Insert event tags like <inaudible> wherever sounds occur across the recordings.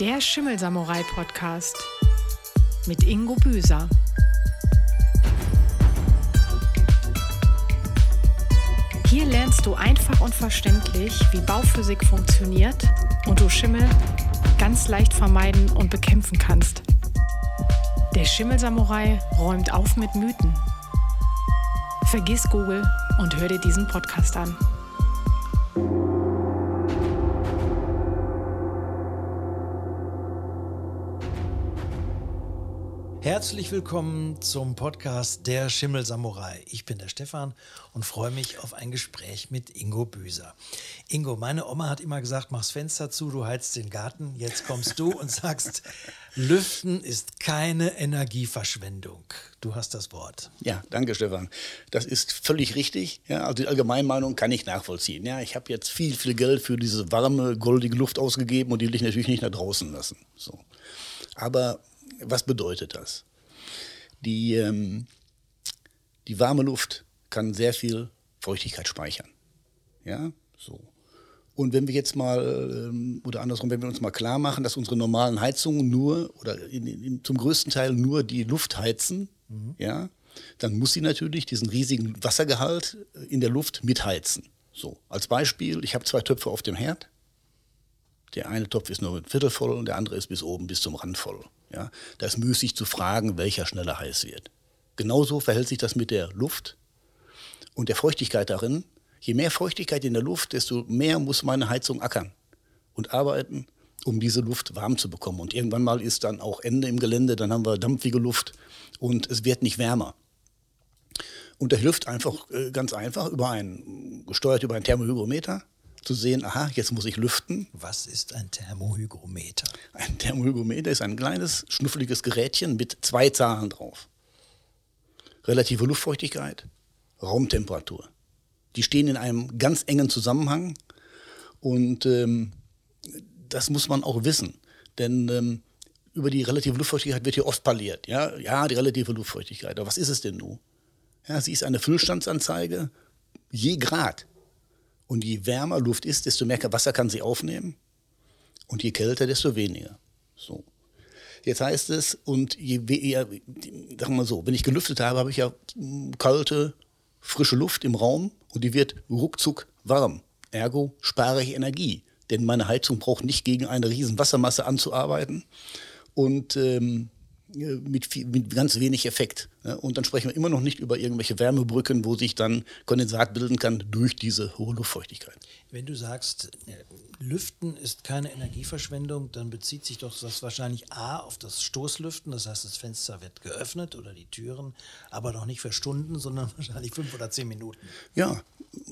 Der Schimmelsamurai-Podcast mit Ingo Büser. Hier lernst du einfach und verständlich, wie Bauphysik funktioniert und du Schimmel ganz leicht vermeiden und bekämpfen kannst. Der Schimmelsamurai räumt auf mit Mythen. Vergiss Google und hör dir diesen Podcast an. Herzlich willkommen zum Podcast Der Schimmelsamurai. Ich bin der Stefan und freue mich auf ein Gespräch mit Ingo Büser. Ingo, meine Oma hat immer gesagt, mach's Fenster zu, du heizt den Garten. Jetzt kommst du und sagst, <laughs> Lüften ist keine Energieverschwendung. Du hast das Wort. Ja, danke Stefan. Das ist völlig richtig. Ja, also die Allgemeinmeinung kann ich nachvollziehen. Ja, ich habe jetzt viel, viel Geld für diese warme, goldige Luft ausgegeben und die will ich natürlich nicht nach draußen lassen. So. Aber was bedeutet das? Die, ähm, die warme Luft kann sehr viel Feuchtigkeit speichern. Ja, so. Und wenn wir jetzt mal, ähm, oder andersrum, wenn wir uns mal klar machen, dass unsere normalen Heizungen nur oder in, in, zum größten Teil nur die Luft heizen, mhm. ja, dann muss sie natürlich diesen riesigen Wassergehalt in der Luft mitheizen. So, als Beispiel, ich habe zwei Töpfe auf dem Herd. Der eine Topf ist nur ein Viertel voll und der andere ist bis oben, bis zum Rand voll. Ja, da ist müßig zu fragen, welcher schneller heiß wird. Genauso verhält sich das mit der Luft und der Feuchtigkeit darin. Je mehr Feuchtigkeit in der Luft, desto mehr muss meine Heizung ackern und arbeiten, um diese Luft warm zu bekommen. Und irgendwann mal ist dann auch Ende im Gelände, dann haben wir dampfige Luft und es wird nicht wärmer. Und da hilft einfach äh, ganz einfach über ein, gesteuert über ein Thermohygrometer, zu sehen, aha, jetzt muss ich lüften. Was ist ein Thermohygrometer? Ein Thermohygrometer ist ein kleines, schnuffeliges Gerätchen mit zwei Zahlen drauf. Relative Luftfeuchtigkeit, Raumtemperatur. Die stehen in einem ganz engen Zusammenhang und ähm, das muss man auch wissen. Denn ähm, über die relative Luftfeuchtigkeit wird hier oft parliert. Ja, ja die relative Luftfeuchtigkeit. Aber was ist es denn nun? Ja, sie ist eine Füllstandsanzeige je Grad. Und je wärmer Luft ist, desto mehr Wasser kann sie aufnehmen. Und je kälter, desto weniger. So. Jetzt heißt es, und je, eher, sagen wir mal so, wenn ich gelüftet habe, habe ich ja hm, kalte, frische Luft im Raum und die wird ruckzuck warm. Ergo spare ich Energie. Denn meine Heizung braucht nicht gegen eine riesen Wassermasse anzuarbeiten. Und ähm, mit, viel, mit ganz wenig Effekt. Und dann sprechen wir immer noch nicht über irgendwelche Wärmebrücken, wo sich dann Kondensat bilden kann durch diese hohe Luftfeuchtigkeit. Wenn du sagst, äh, Lüften ist keine Energieverschwendung, dann bezieht sich doch das wahrscheinlich A auf das Stoßlüften, das heißt, das Fenster wird geöffnet oder die Türen, aber doch nicht für Stunden, sondern <laughs> wahrscheinlich fünf oder zehn Minuten. Ja,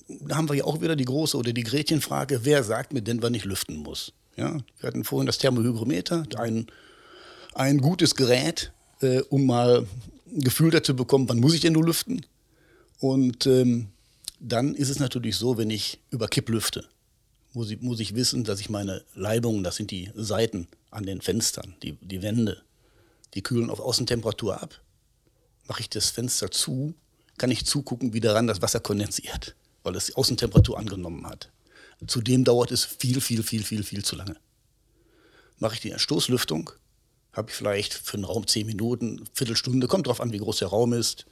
da haben wir ja auch wieder die große oder die Gretchenfrage, wer sagt mir denn, wann ich lüften muss? Ja, wir hatten vorhin das Thermohygrometer, ein ein gutes Gerät, äh, um mal ein Gefühl dazu bekommen, wann muss ich denn nur lüften. Und ähm, dann ist es natürlich so, wenn ich über Kipp lüfte, muss ich, muss ich wissen, dass ich meine Leibungen, das sind die Seiten an den Fenstern, die, die Wände, die kühlen auf Außentemperatur ab. Mache ich das Fenster zu, kann ich zugucken, wie daran das Wasser kondensiert, weil es die Außentemperatur angenommen hat. Zudem dauert es viel, viel, viel, viel, viel zu lange. Mache ich die Stoßlüftung, habe ich vielleicht für einen Raum zehn Minuten, Viertelstunde, kommt drauf an, wie groß der Raum ist.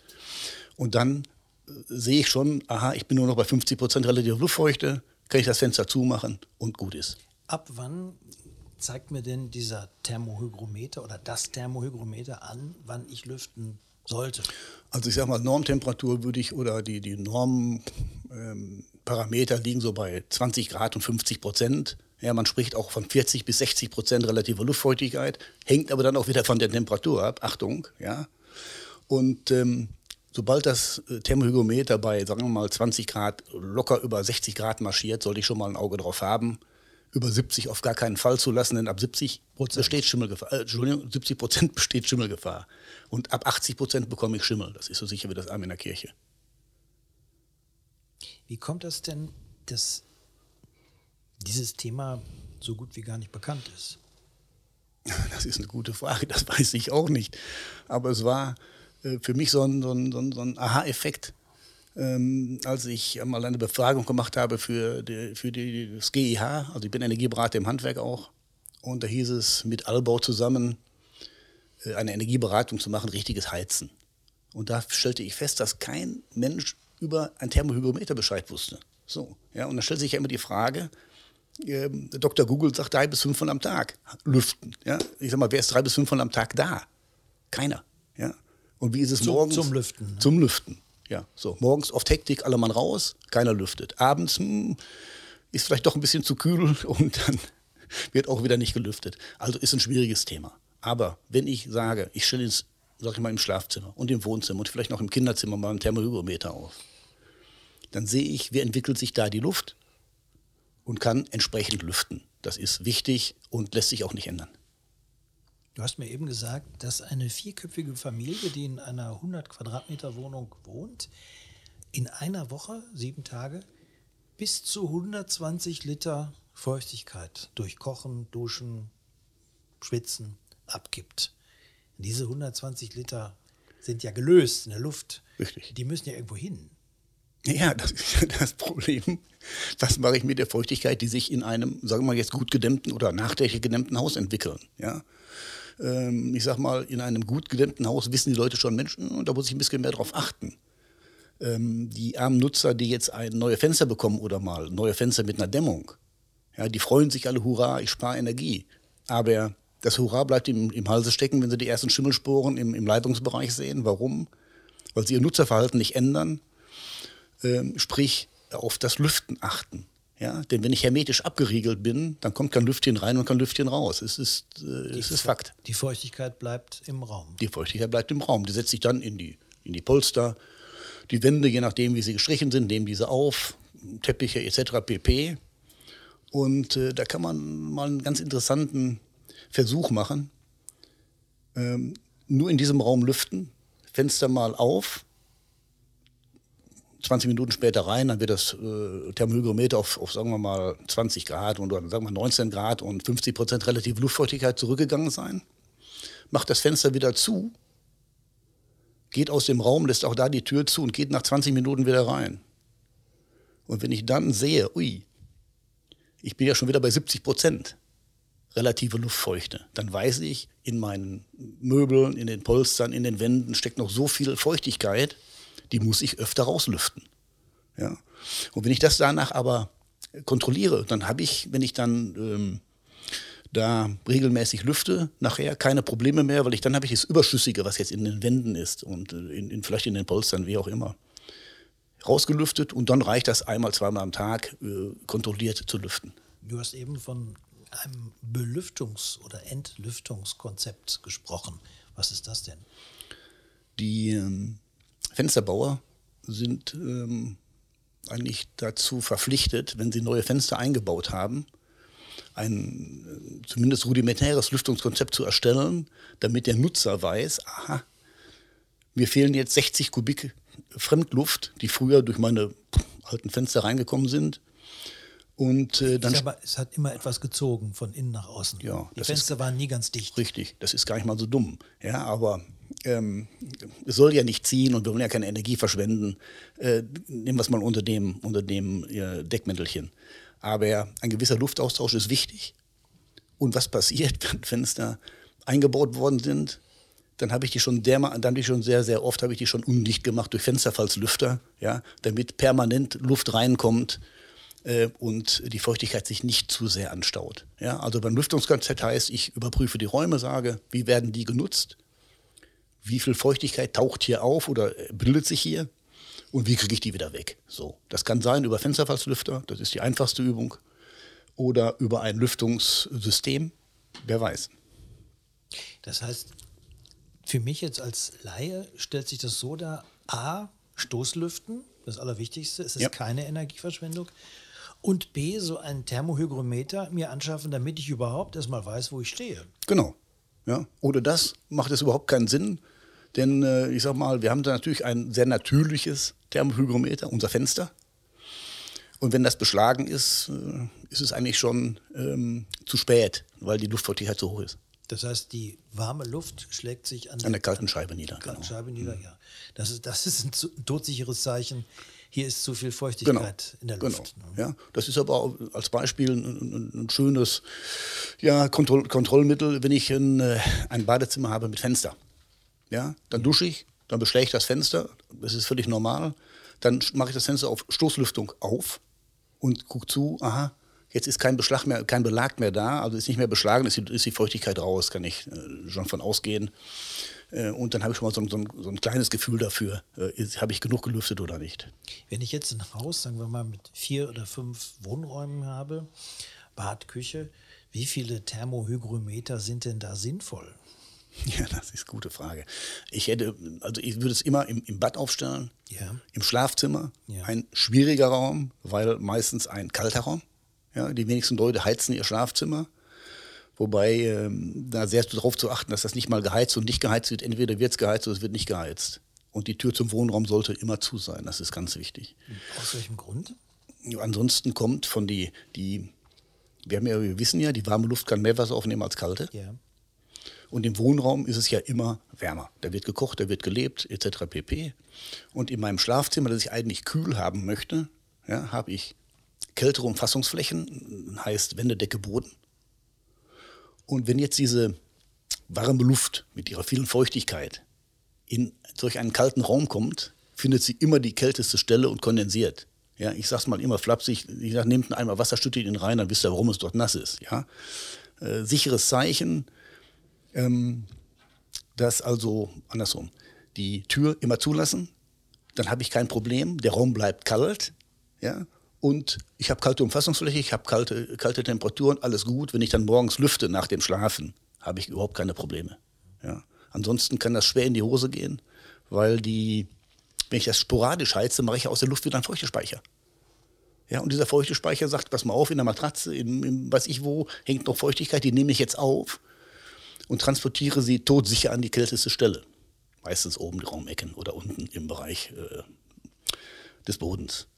Und dann äh, sehe ich schon, aha, ich bin nur noch bei 50 Prozent relative Luftfeuchte, kann ich das Fenster zumachen und gut ist. Ab wann zeigt mir denn dieser Thermohygrometer oder das Thermohygrometer an, wann ich lüften sollte? Also ich sage mal, Normtemperatur würde ich oder die, die Normparameter ähm, liegen so bei 20 Grad und 50 Prozent. Ja, man spricht auch von 40 bis 60 Prozent relativer Luftfeuchtigkeit, hängt aber dann auch wieder von der Temperatur ab. Achtung, ja. Und ähm, sobald das äh, Thermohygrometer bei, sagen wir mal, 20 Grad locker über 60 Grad marschiert, sollte ich schon mal ein Auge drauf haben. Über 70 auf gar keinen Fall zu lassen, denn ab 70 besteht Schimmelgefahr. Äh, Entschuldigung, 70 Prozent <laughs> besteht Schimmelgefahr. Und ab 80 Prozent bekomme ich Schimmel. Das ist so sicher wie das Arm in der Kirche. Wie kommt das denn, dass dieses Thema so gut wie gar nicht bekannt ist? <laughs> Das ist eine gute Frage, das weiß ich auch nicht. Aber es war äh, für mich so ein, so ein, so ein Aha-Effekt, ähm, als ich mal eine Befragung gemacht habe für, die, für die, das GIH. Also ich bin Energieberater im Handwerk auch. Und da hieß es mit Allbau zusammen, äh, eine Energieberatung zu machen, richtiges Heizen. Und da stellte ich fest, dass kein Mensch über ein Thermohygrometer Bescheid wusste. So, ja, und dann stellt sich ja immer die Frage, äh, Dr. Google sagt drei bis fünf von am Tag lüften. Ja, ich sag mal, wer ist drei bis fünf von am Tag da? Keiner. Ja, und wie ist es Zum- morgens? zum Lüften, ne? Zum Lüften. Ja, so morgens oft Hektik, alle Mann raus, keiner lüftet. Abends hm, ist vielleicht doch ein bisschen zu kühl <laughs> und dann wird auch wieder nicht gelüftet. Also ist ein schwieriges Thema. Aber wenn ich sage, ich stelle ins, sag ich mal, im Schlafzimmer und im Wohnzimmer und vielleicht noch im Kinderzimmer mal einen Thermohygrometer auf, dann sehe ich, wie entwickelt sich da die Luft und kann entsprechend lüften. Das ist wichtig und lässt sich auch nicht ändern. Du hast mir eben gesagt, dass eine vierköpfige Familie, die in einer 100 Quadratmeter Wohnung wohnt, in einer Woche, sieben Tage, bis zu 120 Liter Feuchtigkeit durch Kochen, Duschen, Schwitzen abgibt. Diese 120 Liter sind ja gelöst in der Luft. Richtig. Die müssen ja irgendwo hin. Ja, das ist ja das Problem. Was mache ich mit der Feuchtigkeit, die sich in einem, sagen wir mal jetzt gut gedämmten oder nachträglich gedämmten Haus entwickeln? Ja? Ähm, ich sag mal, in einem gut gedämmten Haus wissen die Leute schon Menschen und da muss ich ein bisschen mehr drauf achten. Ähm, die armen Nutzer, die jetzt ein neue Fenster bekommen oder mal neue Fenster mit einer Dämmung, ja, die freuen sich alle, hurra, ich spare Energie. Aber das Hurra bleibt im, im Halse stecken, wenn sie die ersten Schimmelsporen im, im Leitungsbereich sehen. Warum? Weil sie ihr Nutzerverhalten nicht ändern ähm, sprich auf das Lüften achten. Ja? Denn wenn ich hermetisch abgeriegelt bin, dann kommt kein Lüftchen rein und kein Lüftchen raus. Es ist, äh, es ist Fakt. Die Feuchtigkeit bleibt im Raum. Die Feuchtigkeit bleibt im Raum. Die setzt sich dann in die, in die Polster, die Wände, je nachdem, wie sie gestrichen sind, nehmen diese auf, Teppiche etc. pp. Und äh, da kann man mal einen ganz interessanten Versuch machen. Ähm, nur in diesem Raum lüften, Fenster mal auf, 20 Minuten später rein, dann wird das äh, Thermohygrometer auf, auf, sagen wir mal, 20 Grad und sagen wir 19 Grad und 50 Prozent relative Luftfeuchtigkeit zurückgegangen sein. Macht das Fenster wieder zu, geht aus dem Raum, lässt auch da die Tür zu und geht nach 20 Minuten wieder rein. Und wenn ich dann sehe, ui, ich bin ja schon wieder bei 70 Prozent relative Luftfeuchte, dann weiß ich, in meinen Möbeln, in den Polstern, in den Wänden steckt noch so viel Feuchtigkeit, die muss ich öfter rauslüften. Ja? Und wenn ich das danach aber kontrolliere, dann habe ich, wenn ich dann ähm, da regelmäßig lüfte, nachher keine Probleme mehr, weil ich dann habe ich das Überschüssige, was jetzt in den Wänden ist und äh, in, in, vielleicht in den Polstern, wie auch immer, rausgelüftet und dann reicht das einmal, zweimal am Tag äh, kontrolliert zu lüften. Du hast eben von einem Belüftungs- oder Entlüftungskonzept gesprochen. Was ist das denn? Die ähm, Fensterbauer sind ähm, eigentlich dazu verpflichtet, wenn sie neue Fenster eingebaut haben, ein äh, zumindest rudimentäres Lüftungskonzept zu erstellen, damit der Nutzer weiß, aha, mir fehlen jetzt 60 Kubik Fremdluft, die früher durch meine alten Fenster reingekommen sind. Und äh, dann aber, es hat immer etwas gezogen von innen nach außen. Ja, Die Fenster ist- waren nie ganz dicht. Richtig, das ist gar nicht mal so dumm. Ja, aber ähm, es soll ja nicht ziehen und wir wollen ja keine Energie verschwenden. Äh, nehmen wir es mal unter dem, unter dem äh, Deckmäntelchen. Aber ein gewisser Luftaustausch ist wichtig. Und was passiert, <laughs> wenn Fenster eingebaut worden sind? Dann habe ich die schon derma dann ich schon sehr, sehr oft habe ich die schon undicht gemacht durch Fensterfallslüfter, ja, damit permanent Luft reinkommt äh, und die Feuchtigkeit sich nicht zu sehr anstaut. Ja, also beim Lüftungskonzept heißt, ich überprüfe die Räume, sage, wie werden die genutzt, wie viel Feuchtigkeit taucht hier auf oder äh, bildet sich hier und wie kriege ich die wieder weg. So, das kann sein über Fensterfallslüfter, das ist die einfachste Übung, oder über ein Lüftungssystem, wer weiß. Das heißt, für mich jetzt als Laie stellt sich das so dar, A, Stoßlüften, das Allerwichtigste, es ist Ja. keine Energieverschwendung. Und B, so ein Thermohygrometer mir anschaffen, damit ich überhaupt erstmal weiß, wo ich stehe. Genau. Ja. Ohne das macht es überhaupt keinen Sinn. Denn äh, ich sag mal, wir haben da natürlich ein sehr natürliches Thermohygrometer, unser Fenster. Und wenn das beschlagen ist, äh, ist es eigentlich schon ähm, zu spät, weil die Luftfeuchtigkeit zu hoch ist. Das heißt, die warme Luft schlägt sich an, An der kalten Scheibe nieder. kalten Genau. Scheibe nieder. Ja. Das ist, das ist ein todsicheres Zeichen. Hier ist zu viel Feuchtigkeit genau, in der Luft. Genau. Ja, das ist aber auch als Beispiel ein, ein, ein schönes ja, Kontroll Kontrollmittel, wenn ich ein, äh, ein Badezimmer habe mit Fenster. Ja, dann dusche ich, dann beschläge ich das Fenster, das ist völlig normal. Dann mache ich das Fenster auf Stoßlüftung auf und gucke zu, aha, jetzt ist kein, Beschlag mehr, kein Belag mehr da, also ist nicht mehr beschlagen, ist die, ist die Feuchtigkeit raus, kann ich äh, schon von ausgehen. Äh, und dann habe ich schon mal so, so, ein, so, ein, kleines Gefühl dafür, äh, habe ich genug gelüftet oder nicht. Wenn ich jetzt ein Haus, sagen wir mal, mit vier oder fünf Wohnräumen habe, Bad, Küche, wie viele Thermohygrometer sind denn da sinnvoll? Ja, das ist eine gute Frage. Ich hätte, also ich würde es immer im, im Bad aufstellen, ja. im Schlafzimmer, ja. ein schwieriger Raum, weil meistens ein kalter Raum. Ja, die wenigsten Leute heizen ihr Schlafzimmer. Wobei ähm, da sehr darauf zu achten, dass das nicht mal geheizt und nicht geheizt wird. Entweder wird es geheizt oder es wird nicht geheizt. Und die Tür zum Wohnraum sollte immer zu sein. Das ist ganz wichtig. Aus welchem Grund? Ansonsten kommt von die, die wir, haben ja, wir wissen ja, die warme Luft kann mehr Wasser aufnehmen als kalte. Ja. Und im Wohnraum ist es ja immer wärmer. Da wird gekocht, da wird gelebt, etc. pp. Und in meinem Schlafzimmer, das ich eigentlich kühl haben möchte, ja, habe ich kältere Umfassungsflächen, heißt Wände, Decke, Boden. Und wenn jetzt diese warme Luft mit ihrer vielen Feuchtigkeit in solch einen kalten Raum kommt, findet sie immer die kälteste Stelle und kondensiert. Ja, ich sag's mal immer flapsig, ich sag, nehmt einen Eimer Wasser, stüttet ihn rein, dann wisst ihr, warum es dort nass ist. Ja? Äh, sicheres Zeichen, ähm, dass also, andersrum, die Tür immer zulassen, dann habe ich kein Problem, der Raum bleibt kalt, ja, und ich habe kalte Umfassungsfläche, ich habe kalte, kalte Temperaturen, alles gut. Wenn ich dann morgens lüfte nach dem Schlafen, habe ich überhaupt keine Probleme. Ja. Ansonsten kann das schwer in die Hose gehen, weil die, wenn ich das sporadisch heize, mache ich aus der Luft wieder einen Feuchtespeicher. Ja, und dieser Feuchtespeicher sagt, pass mal auf, in der Matratze, in, in weiß ich wo, hängt noch Feuchtigkeit, die nehme ich jetzt auf und transportiere sie todsicher an die kälteste Stelle. Meistens oben die Raumecken oder unten im Bereich äh, des Bodens.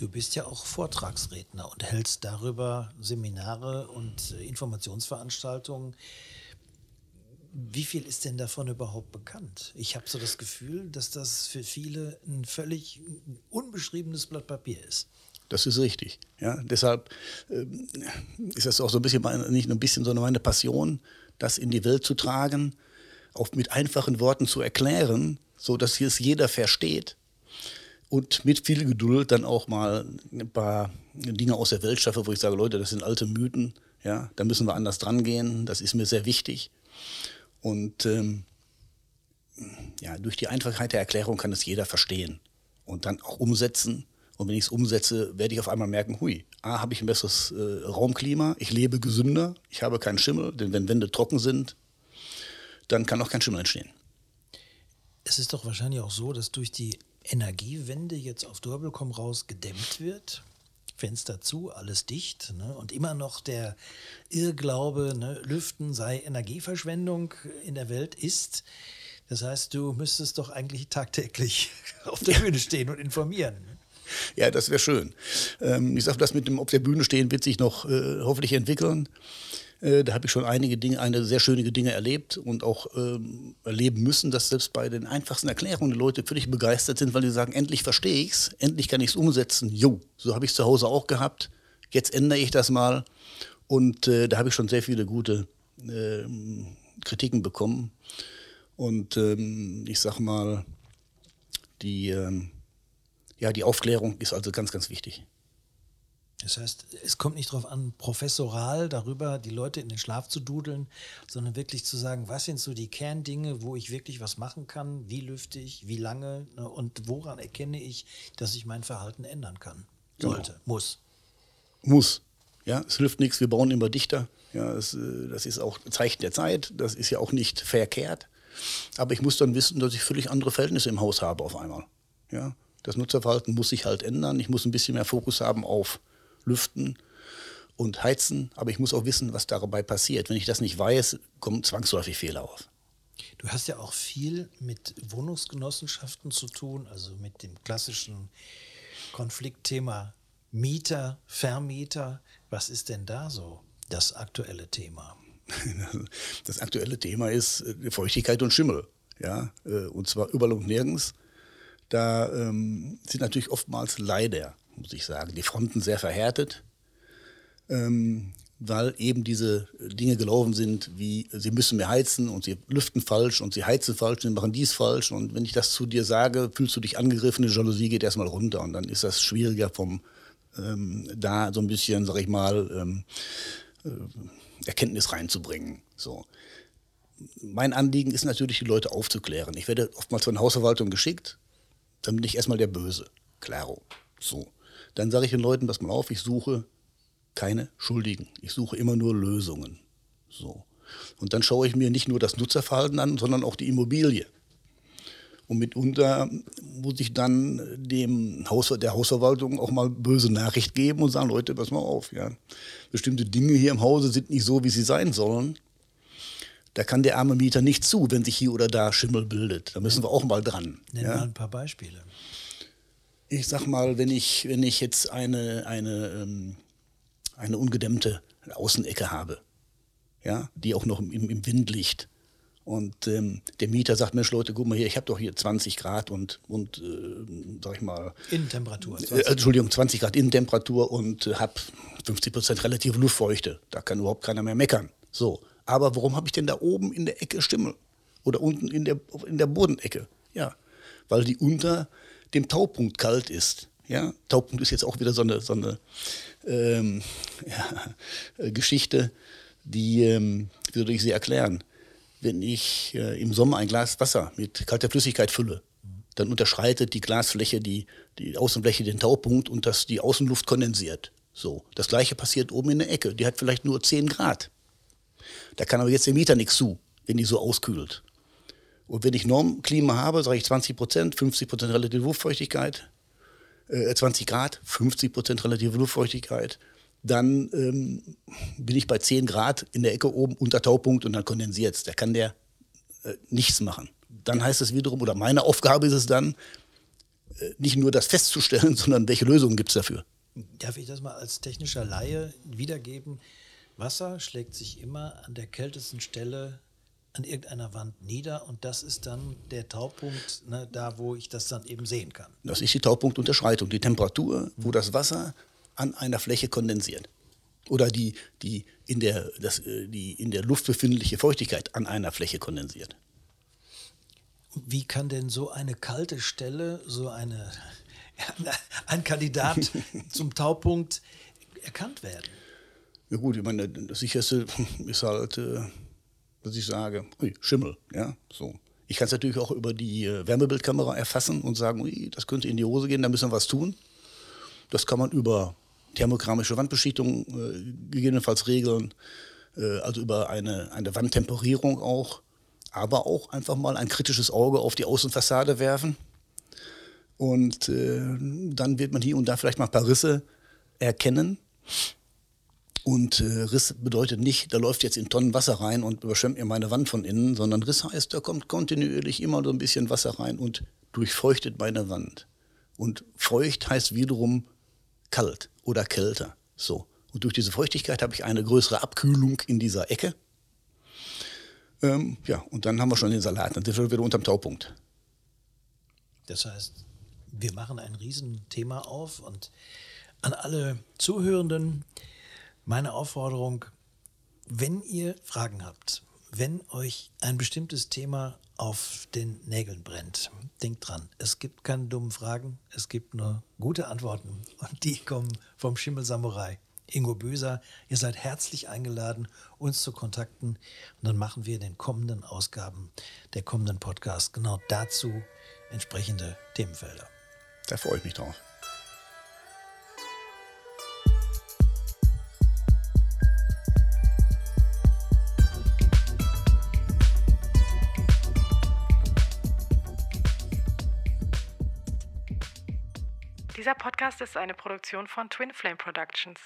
Du bist ja auch Vortragsredner und hältst darüber Seminare und äh, Informationsveranstaltungen. Wie viel ist denn davon überhaupt bekannt? Ich habe so das Gefühl, dass das für viele ein völlig unbeschriebenes Blatt Papier ist. Das ist richtig. Ja, deshalb äh, ist das auch so ein bisschen meine, nicht nur ein bisschen, sondern meine Passion, das in die Welt zu tragen, auch mit einfachen Worten zu erklären, so dass es jeder versteht und mit viel Geduld dann auch mal ein paar Dinge aus der Welt schaffe, wo ich sage, Leute, das sind alte Mythen, ja, da müssen wir anders dran gehen, das ist mir sehr wichtig. Und ähm, ja, durch die Einfachheit der Erklärung kann es jeder verstehen und dann auch umsetzen. Und wenn ich es umsetze, werde ich auf einmal merken, hui, A, habe ich ein besseres äh, Raumklima, ich lebe gesünder, ich habe keinen Schimmel, denn wenn Wände trocken sind, dann kann auch kein Schimmel entstehen. Es ist doch wahrscheinlich auch so, dass durch die Energiewende jetzt auf Dorbelkomm raus gedämmt wird. Fenster zu, alles dicht. Ne? Und immer noch der Irrglaube, ne? Lüften sei Energieverschwendung in der Welt ist. Das heißt, du müsstest doch eigentlich tagtäglich <laughs> auf der Bühne stehen und informieren. Ja, das wäre schön. Ähm, ich sage, das mit dem auf der Bühne stehen wird sich noch äh, hoffentlich entwickeln. Äh, da habe ich schon einige Dinge, eine sehr schöne Dinge erlebt und auch ähm, erleben müssen, dass selbst bei den einfachsten Erklärungen die Leute völlig begeistert sind, weil die sagen, endlich verstehe ich es, endlich kann ich es umsetzen. Jo, so habe ich zu Hause auch gehabt. Jetzt ändere ich das mal. Und äh, da habe ich schon sehr viele gute äh, Kritiken bekommen. Und ähm, ich sage mal, die, ähm, ja, die Aufklärung ist also ganz, ganz wichtig. Das heißt, es kommt nicht darauf an, professoral darüber die Leute in den Schlaf zu dudeln, sondern wirklich zu sagen, was sind so die Kerndinge, wo ich wirklich was machen kann, wie lüfte ich, wie lange ne, und woran erkenne ich, dass ich mein Verhalten ändern kann. Genau. Sollte, genau. muss. Muss. Ja, es hilft nichts, wir bauen immer dichter. Ja, es, äh, das ist auch Zeichen der Zeit, das ist ja auch nicht verkehrt. Aber ich muss dann wissen, dass ich völlig andere Verhältnisse im Haus habe auf einmal. Ja, das Nutzerverhalten muss sich halt ändern. Ich muss ein bisschen mehr Fokus haben auf lüften und heizen, aber ich muss auch wissen, was dabei passiert. Wenn ich das nicht weiß, kommen zwangsläufig Fehler auf. Du hast ja auch viel mit Wohnungsgenossenschaften zu tun, also mit dem klassischen Konfliktthema Mieter, Vermieter. Was ist denn da so das aktuelle Thema? <laughs> Das aktuelle Thema ist äh, Feuchtigkeit und Schimmel. Ja, äh, und zwar überall und nirgends. Da ähm, sind natürlich oftmals leider, muss ich sagen, die Fronten sehr verhärtet. Ähm, weil eben diese Dinge gelaufen sind, wie sie müssen mehr heizen und sie lüften falsch und sie heizen falsch und machen dies falsch. Und wenn ich das zu dir sage, fühlst du dich angegriffen, die Jalousie geht erstmal runter und dann ist das schwieriger vom ähm, da so ein bisschen, sag ich mal, ähm, äh, Erkenntnis reinzubringen. So. Mein Anliegen ist natürlich, die Leute aufzuklären. Ich werde oftmals von Hausverwaltung geschickt, dann bin ich erstmal der Böse. Claro. So. Dann sage ich den Leuten, pass mal auf, ich suche keine Schuldigen. Ich suche immer nur Lösungen. So. Und dann schaue ich mir nicht nur das Nutzerverhalten an, sondern auch die Immobilie. Und mitunter muss ich dann dem Haus, der Hausverwaltung auch mal böse Nachricht geben und sagen, Leute, pass mal auf, ja. Bestimmte Dinge hier im Hause sind nicht so, wie sie sein sollen. Da kann der arme Mieter nicht zu, wenn sich hier oder da Schimmel bildet. Da müssen wir auch mal dran. Nenn ja? mal ein paar Beispiele. Ich sag mal, wenn ich, wenn ich jetzt eine, eine ähm, eine ungedämmte Außenecke habe, ja, die auch noch im, im Wind liegt. Und ähm, der Mieter sagt, Mensch Leute, guck mal hier, ich habe doch hier 20 Grad und, und äh, sag ich mal... Innentemperatur. Äh, Entschuldigung, 20 Grad Innentemperatur und äh, habe 50 Prozent relative Luftfeuchte. Da kann überhaupt keiner mehr meckern. So, aber warum habe ich denn da oben in der Ecke Stimmel? Oder unten in der, in der Bodenecke? Ja, weil die unter dem Taupunkt kalt ist. Ja, Taupunkt ist jetzt auch wieder so eine, so eine ähm, <laughs> ja, äh, Geschichte, die, ähm, wie soll ich sie erklären? Wenn ich äh, im Sommer ein Glas Wasser mit kalter Flüssigkeit fülle, dann unterschreitet die Glasfläche die, die Außenfläche den Taupunkt und das, die Außenluft kondensiert. So. Das gleiche passiert oben in der Ecke. Die hat vielleicht nur 10 Grad. Da kann aber jetzt der Mieter nichts zu, wenn die so auskühlt. Und wenn ich Normklima habe, sage ich 20 Prozent, 50 Prozent relative Luftfeuchtigkeit, 20 äh, Grad, 50 Prozent relative Luftfeuchtigkeit, dann ähm, bin ich bei 10 Grad in der Ecke oben unter Taupunkt und dann kondensiert es. Da kann der äh, nichts machen. Dann heißt es wiederum, oder meine Aufgabe ist es dann, äh, nicht nur das festzustellen, <laughs> sondern welche Lösungen gibt es dafür. Darf ich das mal als technischer Laie wiedergeben? Wasser schlägt sich immer an der kältesten Stelle an irgendeiner Wand nieder und das ist dann der Taupunkt, ne, da wo ich das dann eben sehen kann. Das ist die Taupunktunterschreitung, die Temperatur, wo das Wasser an einer Fläche kondensiert. Oder die, die, in der, das, äh, die in der Luft befindliche Feuchtigkeit an einer Fläche kondensiert. Wie kann denn so eine kalte Stelle, so eine, <laughs> ein Kandidat <laughs> zum Taupunkt erkannt werden? Ja gut, ich meine, das sicherste <laughs> ist halt äh, dass ich sage, ui, Schimmel, ja, so. Ich kann es natürlich auch über die äh, Wärmebildkamera erfassen und sagen, ui, das könnte in die Hose gehen, da müssen wir was tun. Das kann man über thermokramische Wandbeschichtung äh, gegebenenfalls regeln, äh, also über eine, eine Wandtemperierung auch, aber auch einfach mal ein kritisches Auge auf die Außenfassade werfen. Und äh, dann wird man hier und da vielleicht mal ein paar Risse erkennen. Und äh, Riss bedeutet nicht, da läuft jetzt in Tonnen Wasser rein und überschwemmt mir meine Wand von innen, sondern Riss heißt, da kommt kontinuierlich immer so ein bisschen Wasser rein und durchfeuchtet meine Wand. Und feucht heißt wiederum kalt oder kälter. So. Und durch diese Feuchtigkeit habe ich eine größere Abkühlung in dieser Ecke. Ähm, ja, und dann haben wir schon den Salat, dann sind wir wieder unterm Taupunkt. Das heißt, wir machen ein Riesenthema auf und an alle Zuhörenden, meine Aufforderung, wenn ihr Fragen habt, wenn euch ein bestimmtes Thema auf den Nägeln brennt, denkt dran, es gibt keine dummen Fragen, es gibt nur gute Antworten und die kommen vom Schimmel Samurai. Ingo Böser, ihr seid herzlich eingeladen, uns zu kontakten und dann machen wir in den kommenden Ausgaben der kommenden Podcast genau dazu entsprechende Themenfelder. Da freue ich mich drauf. Dieser Podcast ist eine Produktion von Twin Flame Productions.